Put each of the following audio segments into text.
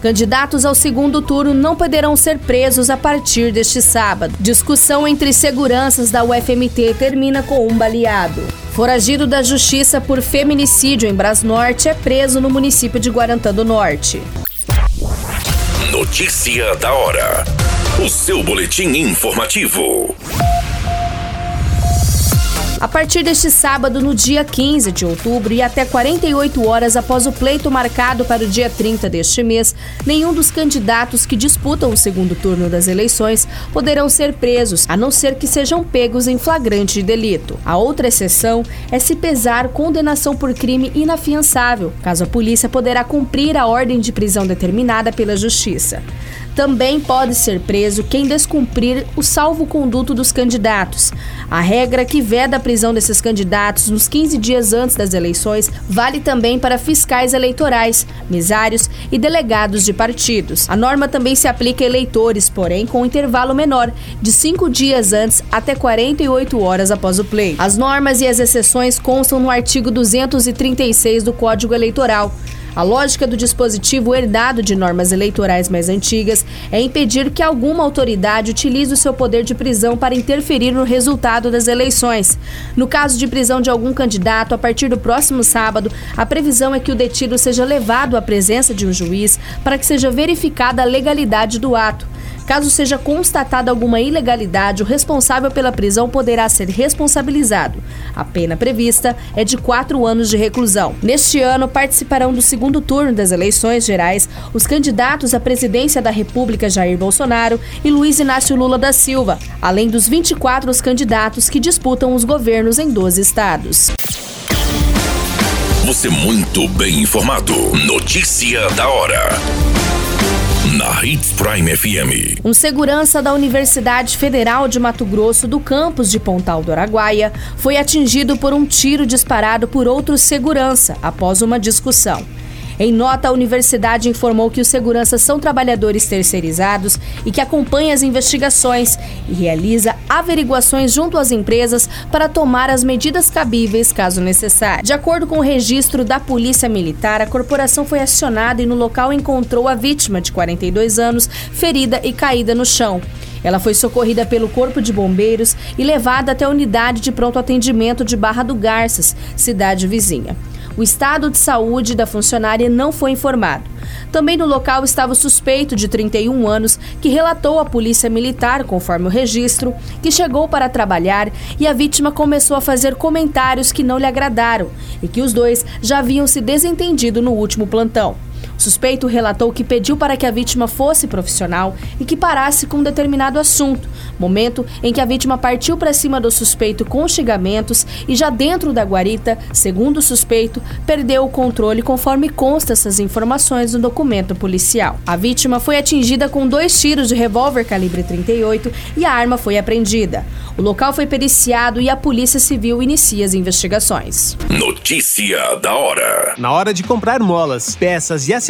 Candidatos ao segundo turno não poderão ser presos a partir deste sábado. Discussão entre seguranças da UFMT termina com um baleado. Foragido da Justiça por feminicídio em Brasnorte é preso no município de Guarantã do Norte. Notícia da hora. O seu boletim informativo. A partir deste sábado, no dia 15 de outubro e até 48 horas após o pleito marcado para o dia 30 deste mês, nenhum dos candidatos que disputam o segundo turno das eleições poderão ser presos, a não ser que sejam pegos em flagrante de delito. A outra exceção é se pesar condenação por crime inafiançável, caso a polícia poderá cumprir a ordem de prisão determinada pela Justiça. Também pode ser preso quem descumprir o salvo-conduto dos candidatos. A regra que veda a prisão desses candidatos nos 15 dias antes das eleições vale também para fiscais eleitorais, mesários e delegados de partidos. A norma também se aplica a eleitores, porém com um intervalo menor, de cinco dias antes até 48 horas após o pleito. As normas e as exceções constam no artigo 236 do Código Eleitoral. A lógica do dispositivo herdado de normas eleitorais mais antigas é impedir que alguma autoridade utilize o seu poder de prisão para interferir no resultado das eleições. No caso de prisão de algum candidato, a partir do próximo sábado, a previsão é que o detido seja levado à presença de um juiz para que seja verificada a legalidade do ato. Caso seja constatada alguma ilegalidade, o responsável pela prisão poderá ser responsabilizado. A pena prevista é de quatro anos de reclusão. Neste ano, participarão do segundo turno das eleições gerais os candidatos à presidência da República Jair Bolsonaro e Luiz Inácio Lula da Silva, além dos 24 candidatos que disputam os governos em 12 estados. Você muito bem informado. Notícia da hora na Hits Prime FM. Um segurança da Universidade Federal de Mato Grosso do campus de Pontal do Araguaia foi atingido por um tiro disparado por outro segurança após uma discussão. Em nota, a universidade informou que os seguranças são trabalhadores terceirizados e que acompanha as investigações e realiza averiguações junto às empresas para tomar as medidas cabíveis caso necessário. De acordo com o registro da Polícia Militar, a corporação foi acionada e no local encontrou a vítima de 42 anos, ferida e caída no chão. Ela foi socorrida pelo Corpo de Bombeiros e levada até a unidade de pronto atendimento de Barra do Garças, cidade vizinha. O estado de saúde da funcionária não foi informado. Também no local estava o suspeito de 31 anos, que relatou à polícia militar, conforme o registro, que chegou para trabalhar e a vítima começou a fazer comentários que não lhe agradaram e que os dois já haviam se desentendido no último plantão. O suspeito relatou que pediu para que a vítima fosse profissional e que parasse com um determinado assunto, momento em que a vítima partiu para cima do suspeito com xingamentos e já dentro da guarita, segundo o suspeito, perdeu o controle conforme consta essas informações no documento policial. A vítima foi atingida com dois tiros de revólver calibre 38 e a arma foi apreendida. O local foi periciado e a Polícia Civil inicia as investigações. Notícia da hora. Na hora de comprar molas, peças e acessórios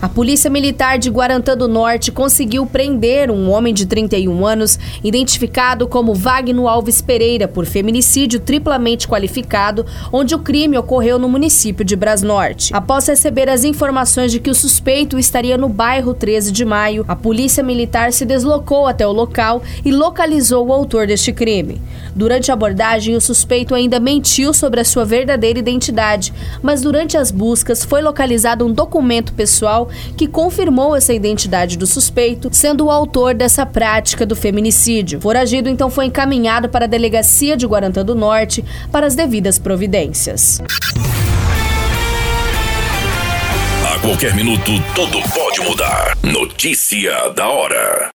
A Polícia Militar de Guarantã do Norte conseguiu prender um homem de 31 anos, identificado como Wagner Alves Pereira, por feminicídio triplamente qualificado, onde o crime ocorreu no município de Brasnorte. Após receber as informações de que o suspeito estaria no bairro 13 de maio, a Polícia Militar se deslocou até o local e localizou o autor deste crime. Durante a abordagem, o suspeito ainda mentiu sobre a sua verdadeira identidade, mas durante as buscas foi localizado um documento pessoal que confirmou essa identidade do suspeito, sendo o autor dessa prática do feminicídio. Foragido então foi encaminhado para a delegacia de Guarantã do Norte para as devidas providências. A qualquer minuto, tudo pode mudar. Notícia da hora.